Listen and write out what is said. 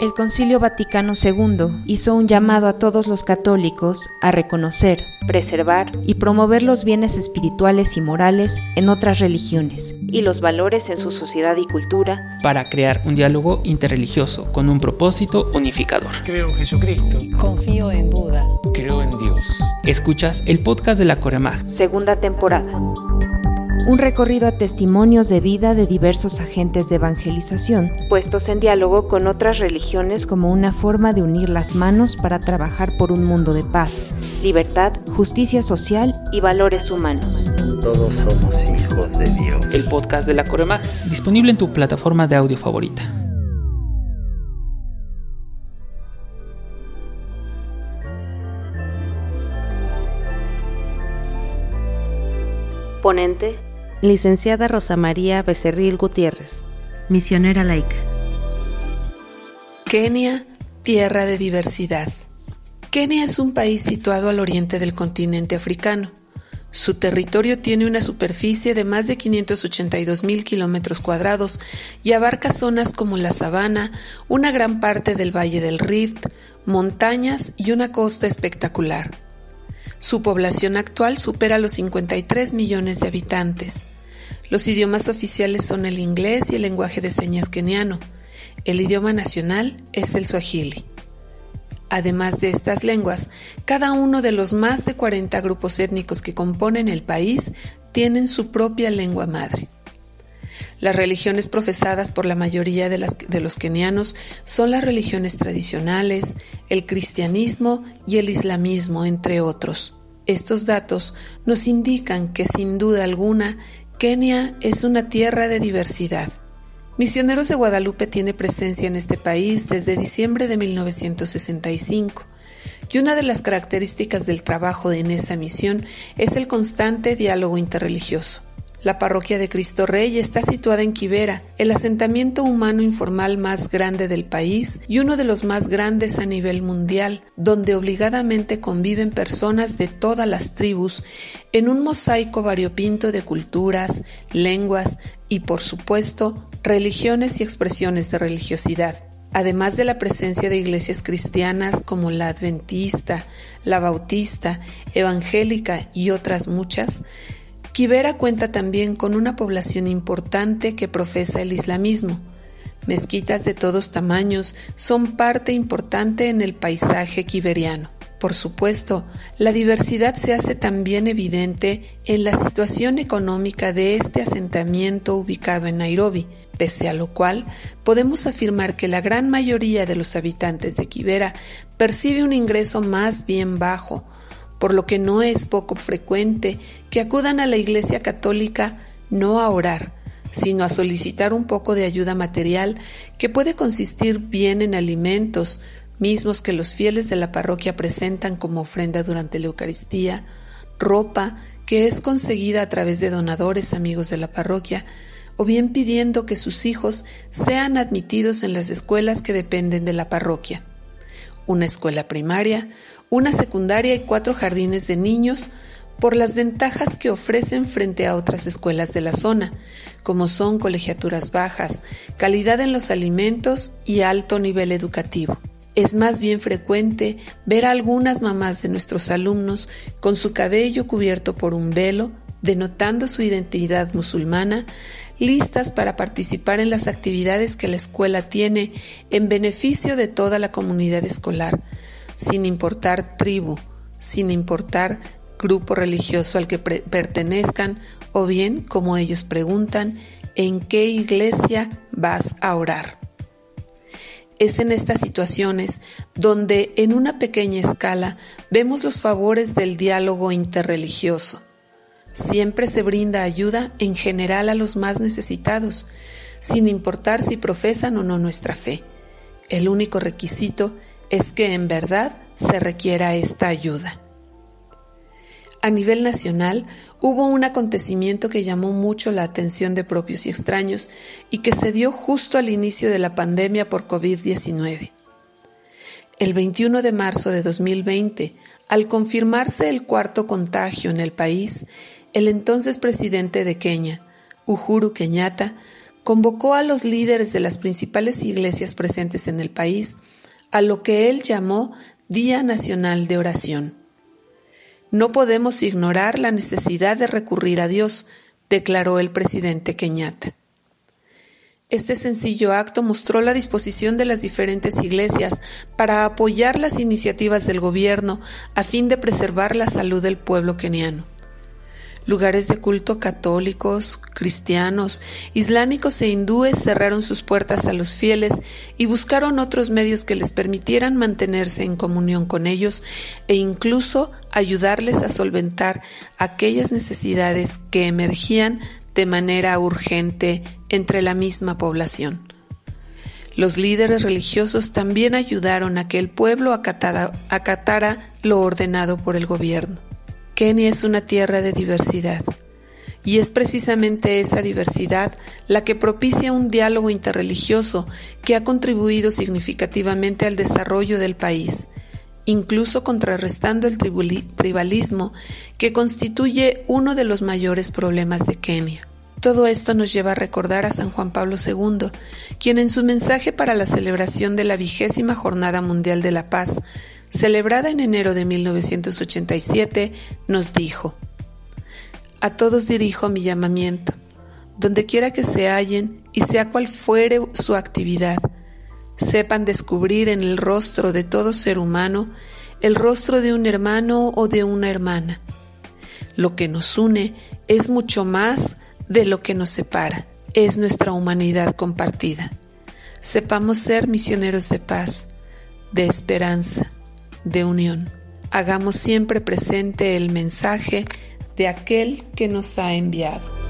El Concilio Vaticano II hizo un llamado a todos los católicos a reconocer, preservar y promover los bienes espirituales y morales en otras religiones y los valores en su sociedad y cultura para crear un diálogo interreligioso con un propósito unificador. Creo en Jesucristo. Confío en Buda. Creo en Dios. Escuchas el podcast de la Coremag. Segunda temporada un recorrido a testimonios de vida de diversos agentes de evangelización, puestos en diálogo con otras religiones como una forma de unir las manos para trabajar por un mundo de paz, libertad, justicia social y valores humanos. Todos somos hijos de Dios. El podcast de la Coremag, disponible en tu plataforma de audio favorita. Ponente licenciada Rosa María Becerril Gutiérrez, misionera laica. Kenia, tierra de diversidad. Kenia es un país situado al oriente del continente africano. Su territorio tiene una superficie de más de 582 mil kilómetros cuadrados y abarca zonas como la sabana, una gran parte del Valle del Rift, montañas y una costa espectacular. Su población actual supera los 53 millones de habitantes. Los idiomas oficiales son el inglés y el lenguaje de señas keniano. El idioma nacional es el swahili. Además de estas lenguas, cada uno de los más de 40 grupos étnicos que componen el país tienen su propia lengua madre. Las religiones profesadas por la mayoría de, los kenianos son las religiones tradicionales, el cristianismo y el islamismo, entre otros. Estos datos nos indican que sin duda alguna Kenia es una tierra de diversidad. Misioneros de Guadalupe tiene presencia en este país desde diciembre de 1965 y una de las características del trabajo en esa misión es el constante diálogo interreligioso. La parroquia de Cristo Rey está situada en Quivera, el asentamiento humano informal más grande del país y uno de los más grandes a nivel mundial, donde obligadamente conviven personas de todas las tribus en un mosaico variopinto de culturas, lenguas y, por supuesto, religiones y expresiones de religiosidad. Además de la presencia de iglesias cristianas como la adventista, la bautista, evangélica y otras muchas, Kibera cuenta también con una población importante que profesa el islamismo. Mezquitas de todos tamaños son parte importante en el paisaje kiberiano. Por supuesto, la diversidad se hace también evidente en la situación económica de este asentamiento ubicado en Nairobi, pese a lo cual podemos afirmar que la gran mayoría de los habitantes de Kibera percibe un ingreso más bien bajo, por lo que no es poco frecuente que acudan a la Iglesia Católica no a orar, sino a solicitar un poco de ayuda material que puede consistir bien en alimentos, mismos que los fieles de la parroquia presentan como ofrenda durante la Eucaristía, ropa que es conseguida a través de donadores amigos de la parroquia, o bien pidiendo que sus hijos sean admitidos en las escuelas que dependen de la parroquia. Una escuela primaria, una secundaria y cuatro jardines de niños por las ventajas que ofrecen frente a otras escuelas de la zona, como son colegiaturas bajas, calidad en los alimentos y alto nivel educativo. Es más bien frecuente ver a algunas mamás de nuestros alumnos con su cabello cubierto por un velo, denotando su identidad musulmana, listas para participar en las actividades que la escuela tiene en beneficio de toda la comunidad escolar, sin importar tribu, sin importar grupo religioso al que pertenezcan o bien, como ellos preguntan, ¿en qué iglesia vas a orar? Es en estas situaciones donde en una pequeña escala vemos los favores del diálogo interreligioso. Siempre se brinda ayuda en general a los más necesitados, sin importar si profesan o no nuestra fe. El único requisito es que en verdad se requiera esta ayuda. A nivel nacional hubo un acontecimiento que llamó mucho la atención de propios y extraños y que se dio justo al inicio de la pandemia por COVID-19. El 21 de marzo de 2020, al confirmarse el cuarto contagio en el país, el entonces presidente de Kenia, Uhuru Kenyatta, convocó a los líderes de las principales iglesias presentes en el país a lo que él llamó Día Nacional de Oración. No podemos ignorar la necesidad de recurrir a Dios, declaró el presidente Kenyatta. Este sencillo acto mostró la disposición de las diferentes iglesias para apoyar las iniciativas del gobierno a fin de preservar la salud del pueblo keniano. Lugares de culto católicos, cristianos, islámicos e hindúes cerraron sus puertas a los fieles y buscaron otros medios que les permitieran mantenerse en comunión con ellos e incluso ayudarles a solventar aquellas necesidades que emergían de manera urgente entre la misma población. Los líderes religiosos también ayudaron a que el pueblo acatara, lo ordenado por el gobierno. Kenia es una tierra de diversidad. Y es precisamente esa diversidad la que propicia un diálogo interreligioso que ha contribuido significativamente al desarrollo del país, incluso contrarrestando el tribalismo que constituye uno de los mayores problemas de Kenia. Todo esto nos lleva a recordar a San Juan Pablo II, quien en su mensaje para la celebración de la vigésima Jornada Mundial de la Paz celebrada en enero de 1987, nos dijo, A todos dirijo mi llamamiento, donde quiera que se hallen y sea cual fuere su actividad, sepan descubrir en el rostro de todo ser humano el rostro de un hermano o de una hermana. Lo que nos une es mucho más de lo que nos separa, es nuestra humanidad compartida. Sepamos ser misioneros de paz, de esperanza, de unión. Hagamos siempre presente el mensaje de aquel que nos ha enviado.